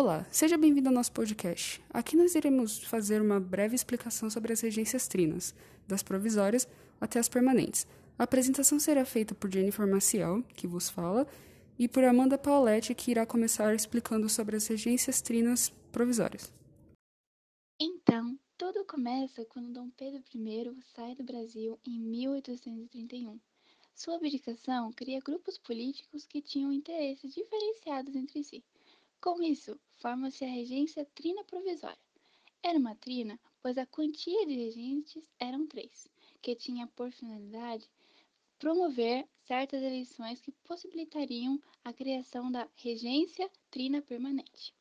Olá, seja bem-vindo ao nosso podcast. Aqui nós iremos fazer uma breve explicação sobre as regências trinas, das provisórias até as permanentes. A apresentação será feita por Jennifer Maciel, que vos fala, e por Amanda Pauletti, que irá começar explicando sobre as regências trinas provisórias. Então, tudo começa quando Dom Pedro I sai do Brasil em 1831. Sua abdicação cria grupos políticos que tinham interesses diferenciados entre si. Com isso, forma-se a regência trina provisória. Era uma trina, pois a quantia de regentes eram três, que tinha por finalidade promover certas eleições que possibilitariam a criação da regência trina permanente.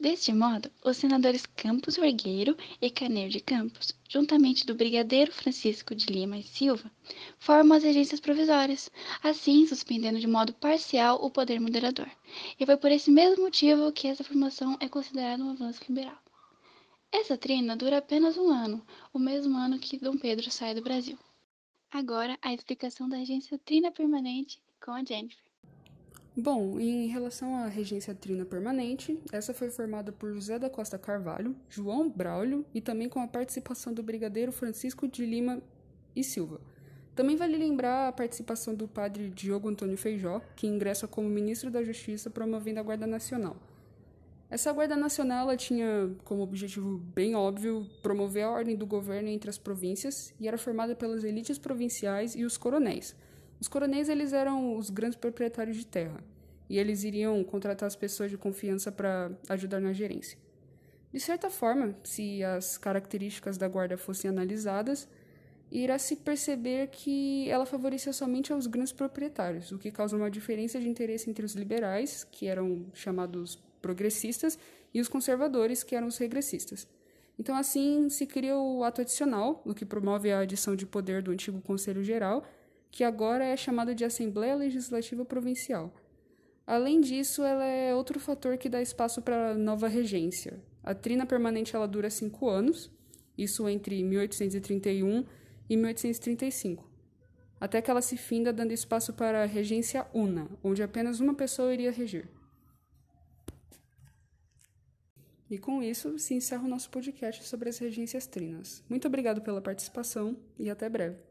Deste modo, os senadores Campos Vergueiro e Carneiro de Campos, juntamente do brigadeiro Francisco de Lima e Silva, formam as regências provisórias, assim suspendendo de modo parcial o poder moderador. E foi por esse mesmo motivo que essa formação é considerada um avanço liberal. Essa trina dura apenas um ano, o mesmo ano que Dom Pedro sai do Brasil. Agora, a explicação da regência trina permanente com a Jennifer. Bom, em relação à regência trina permanente, essa foi formada por José da Costa Carvalho, João Braulio e também com a participação do brigadeiro Francisco de Lima e Silva. Também vale lembrar a participação do padre Diogo Antônio Feijó, que ingressa como ministro da Justiça promovendo a Guarda Nacional. Essa Guarda Nacional tinha como objetivo bem óbvio promover a ordem do governo entre as províncias e era formada pelas elites provinciais e os coronéis – os coronéis eles eram os grandes proprietários de terra e eles iriam contratar as pessoas de confiança para ajudar na gerência. De certa forma, se as características da guarda fossem analisadas, irá se perceber que ela favorecia somente aos grandes proprietários, o que causa uma diferença de interesse entre os liberais, que eram chamados progressistas, e os conservadores, que eram os regressistas. Então, assim, se cria o ato adicional, o que promove a adição de poder do antigo Conselho Geral que agora é chamada de Assembleia Legislativa Provincial. Além disso, ela é outro fator que dá espaço para nova regência. A trina permanente ela dura cinco anos, isso entre 1831 e 1835, até que ela se finda dando espaço para a regência una, onde apenas uma pessoa iria reger. E com isso se encerra o nosso podcast sobre as regências trinas. Muito obrigado pela participação e até breve.